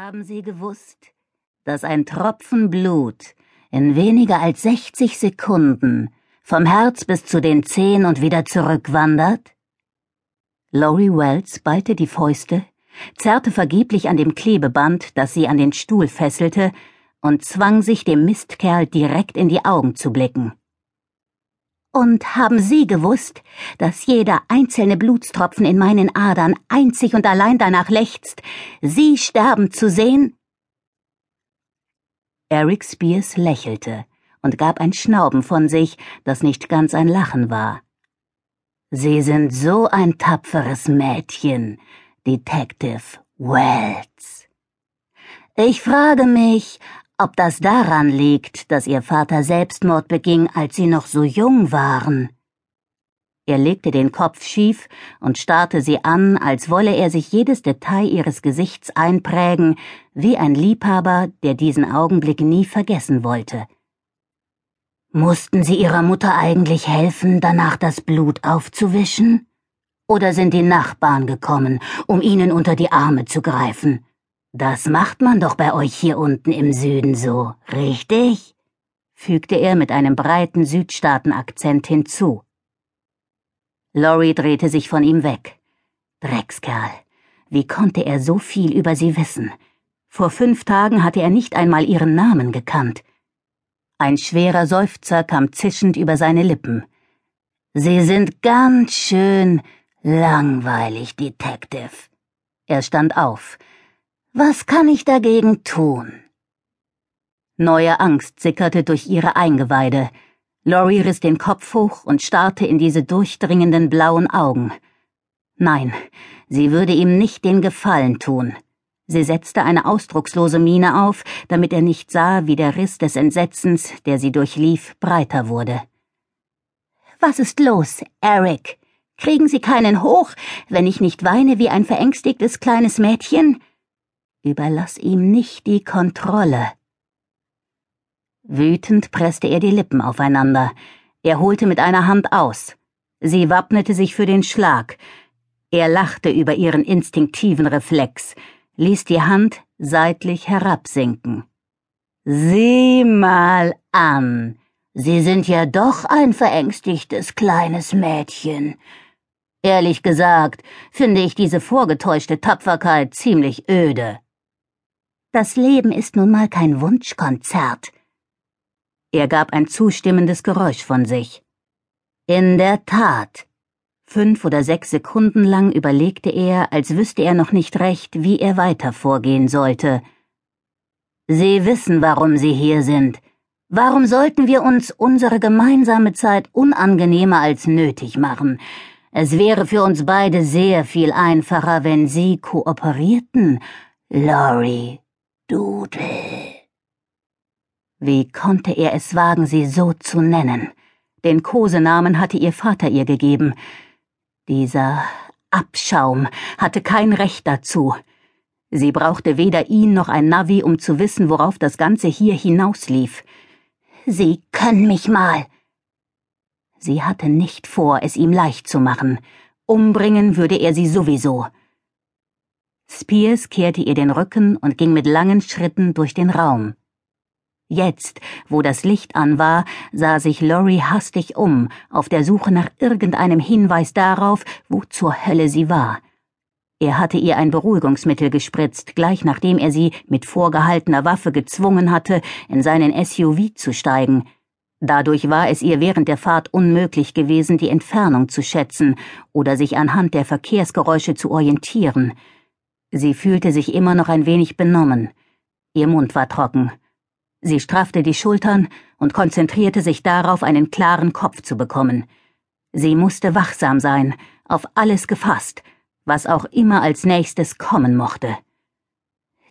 Haben Sie gewusst, dass ein Tropfen Blut in weniger als 60 Sekunden vom Herz bis zu den Zehen und wieder zurückwandert? Laurie Wells ballte die Fäuste, zerrte vergeblich an dem Klebeband, das sie an den Stuhl fesselte, und zwang sich dem Mistkerl direkt in die Augen zu blicken. Und haben Sie gewusst, dass jeder einzelne Blutstropfen in meinen Adern einzig und allein danach lechzt, Sie sterben zu sehen? Eric Spears lächelte und gab ein Schnauben von sich, das nicht ganz ein Lachen war. Sie sind so ein tapferes Mädchen, Detective Wells. Ich frage mich, ob das daran liegt, dass Ihr Vater Selbstmord beging, als Sie noch so jung waren. Er legte den Kopf schief und starrte sie an, als wolle er sich jedes Detail ihres Gesichts einprägen, wie ein Liebhaber, der diesen Augenblick nie vergessen wollte. Mussten Sie Ihrer Mutter eigentlich helfen, danach das Blut aufzuwischen? Oder sind die Nachbarn gekommen, um Ihnen unter die Arme zu greifen? Das macht man doch bei euch hier unten im Süden so, richtig? fügte er mit einem breiten Südstaatenakzent hinzu. Lori drehte sich von ihm weg. Dreckskerl, wie konnte er so viel über sie wissen? Vor fünf Tagen hatte er nicht einmal ihren Namen gekannt. Ein schwerer Seufzer kam zischend über seine Lippen. Sie sind ganz schön langweilig, Detective. Er stand auf. Was kann ich dagegen tun? Neue Angst sickerte durch ihre Eingeweide. Laurie riss den Kopf hoch und starrte in diese durchdringenden blauen Augen. Nein, sie würde ihm nicht den Gefallen tun. Sie setzte eine ausdruckslose Miene auf, damit er nicht sah, wie der Riss des Entsetzens, der sie durchlief, breiter wurde. Was ist los, Eric? Kriegen Sie keinen hoch, wenn ich nicht weine wie ein verängstigtes kleines Mädchen? Überlass ihm nicht die Kontrolle. Wütend presste er die Lippen aufeinander. Er holte mit einer Hand aus. Sie wappnete sich für den Schlag. Er lachte über ihren instinktiven Reflex, ließ die Hand seitlich herabsinken. Sieh mal an. Sie sind ja doch ein verängstigtes kleines Mädchen. Ehrlich gesagt, finde ich diese vorgetäuschte Tapferkeit ziemlich öde. Das Leben ist nun mal kein Wunschkonzert. Er gab ein zustimmendes Geräusch von sich. In der Tat. Fünf oder sechs Sekunden lang überlegte er, als wüsste er noch nicht recht, wie er weiter vorgehen sollte. Sie wissen, warum Sie hier sind. Warum sollten wir uns unsere gemeinsame Zeit unangenehmer als nötig machen? Es wäre für uns beide sehr viel einfacher, wenn Sie kooperierten, Laurie. Dudel. Wie konnte er es wagen, sie so zu nennen? Den Kosenamen hatte ihr Vater ihr gegeben. Dieser Abschaum hatte kein Recht dazu. Sie brauchte weder ihn noch ein Navi, um zu wissen, worauf das Ganze hier hinauslief. Sie können mich mal. Sie hatte nicht vor, es ihm leicht zu machen. Umbringen würde er sie sowieso. Spears kehrte ihr den Rücken und ging mit langen Schritten durch den Raum. Jetzt, wo das Licht an war, sah sich Lorry hastig um, auf der Suche nach irgendeinem Hinweis darauf, wo zur Hölle sie war. Er hatte ihr ein Beruhigungsmittel gespritzt, gleich nachdem er sie mit vorgehaltener Waffe gezwungen hatte, in seinen SUV zu steigen. Dadurch war es ihr während der Fahrt unmöglich gewesen, die Entfernung zu schätzen oder sich anhand der Verkehrsgeräusche zu orientieren. Sie fühlte sich immer noch ein wenig benommen. Ihr Mund war trocken. Sie straffte die Schultern und konzentrierte sich darauf, einen klaren Kopf zu bekommen. Sie musste wachsam sein, auf alles gefasst, was auch immer als nächstes kommen mochte.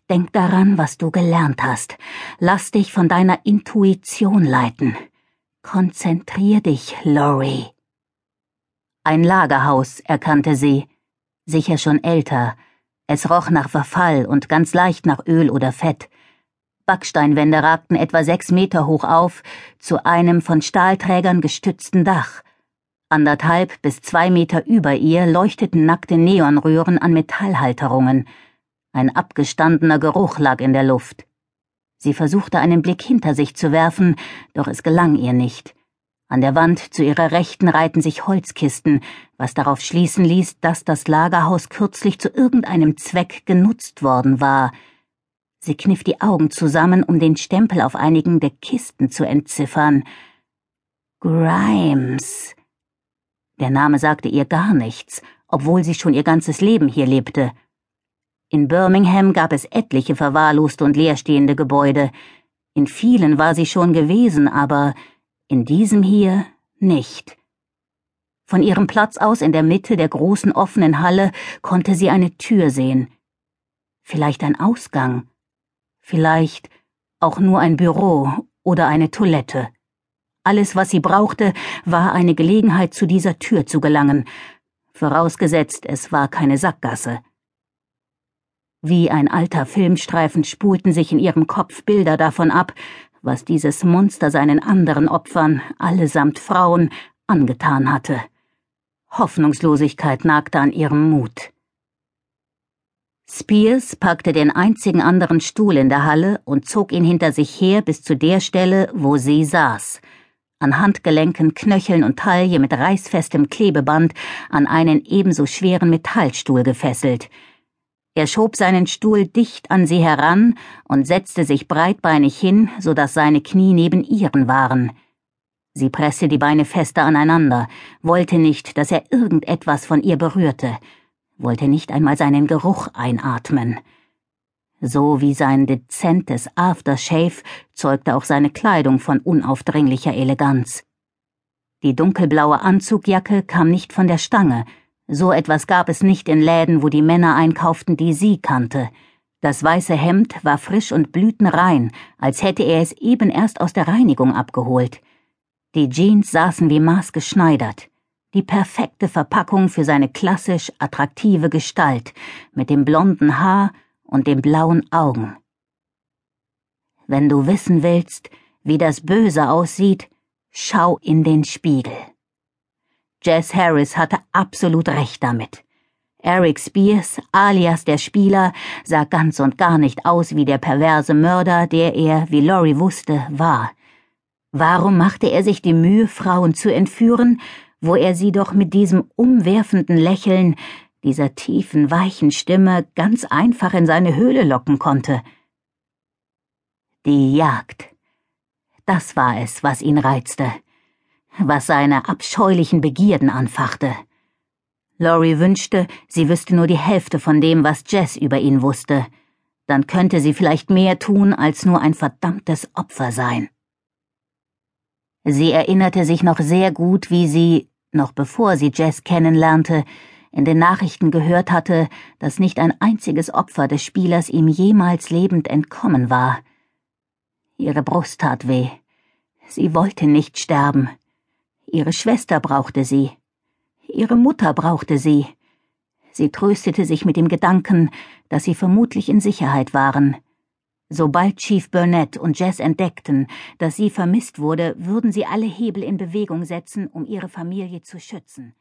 Denk daran, was du gelernt hast. Lass dich von deiner Intuition leiten. Konzentrier dich, Laurie. Ein Lagerhaus, erkannte sie, sicher schon älter, es roch nach Verfall und ganz leicht nach Öl oder Fett. Backsteinwände ragten etwa sechs Meter hoch auf, zu einem von Stahlträgern gestützten Dach. Anderthalb bis zwei Meter über ihr leuchteten nackte Neonröhren an Metallhalterungen. Ein abgestandener Geruch lag in der Luft. Sie versuchte einen Blick hinter sich zu werfen, doch es gelang ihr nicht. An der Wand zu ihrer Rechten reihten sich Holzkisten, was darauf schließen ließ, dass das Lagerhaus kürzlich zu irgendeinem Zweck genutzt worden war. Sie kniff die Augen zusammen, um den Stempel auf einigen der Kisten zu entziffern. Grimes. Der Name sagte ihr gar nichts, obwohl sie schon ihr ganzes Leben hier lebte. In Birmingham gab es etliche verwahrloste und leerstehende Gebäude. In vielen war sie schon gewesen, aber in diesem hier nicht. Von ihrem Platz aus in der Mitte der großen offenen Halle konnte sie eine Tür sehen. Vielleicht ein Ausgang. Vielleicht auch nur ein Büro oder eine Toilette. Alles, was sie brauchte, war eine Gelegenheit, zu dieser Tür zu gelangen, vorausgesetzt es war keine Sackgasse. Wie ein alter Filmstreifen spulten sich in ihrem Kopf Bilder davon ab, was dieses Monster seinen anderen Opfern, allesamt Frauen, angetan hatte. Hoffnungslosigkeit nagte an ihrem Mut. Spears packte den einzigen anderen Stuhl in der Halle und zog ihn hinter sich her bis zu der Stelle, wo sie saß – an Handgelenken, Knöcheln und Taille mit reißfestem Klebeband an einen ebenso schweren Metallstuhl gefesselt. Er schob seinen Stuhl dicht an sie heran und setzte sich breitbeinig hin, so dass seine Knie neben ihren waren. Sie presste die Beine fester aneinander, wollte nicht, dass er irgendetwas von ihr berührte, wollte nicht einmal seinen Geruch einatmen. So wie sein dezentes Aftershave zeugte auch seine Kleidung von unaufdringlicher Eleganz. Die dunkelblaue Anzugjacke kam nicht von der Stange, so etwas gab es nicht in Läden, wo die Männer einkauften, die sie kannte. Das weiße Hemd war frisch und blütenrein, als hätte er es eben erst aus der Reinigung abgeholt. Die Jeans saßen wie maßgeschneidert. Die perfekte Verpackung für seine klassisch attraktive Gestalt, mit dem blonden Haar und den blauen Augen. Wenn du wissen willst, wie das Böse aussieht, schau in den Spiegel. Jess Harris hatte absolut recht damit. Eric Spears, alias der Spieler, sah ganz und gar nicht aus wie der perverse Mörder, der er, wie Laurie wusste, war. Warum machte er sich die Mühe, Frauen zu entführen, wo er sie doch mit diesem umwerfenden Lächeln, dieser tiefen, weichen Stimme ganz einfach in seine Höhle locken konnte. Die Jagd. Das war es, was ihn reizte, was seine abscheulichen Begierden anfachte. Laurie wünschte, sie wüsste nur die Hälfte von dem, was Jess über ihn wusste. Dann könnte sie vielleicht mehr tun, als nur ein verdammtes Opfer sein. Sie erinnerte sich noch sehr gut, wie sie, noch bevor sie Jess kennenlernte, in den Nachrichten gehört hatte, dass nicht ein einziges Opfer des Spielers ihm jemals lebend entkommen war. Ihre Brust tat weh. Sie wollte nicht sterben. Ihre Schwester brauchte sie. Ihre Mutter brauchte sie. Sie tröstete sich mit dem Gedanken, dass sie vermutlich in Sicherheit waren. Sobald Chief Burnett und Jess entdeckten, dass sie vermisst wurde, würden sie alle Hebel in Bewegung setzen, um ihre Familie zu schützen.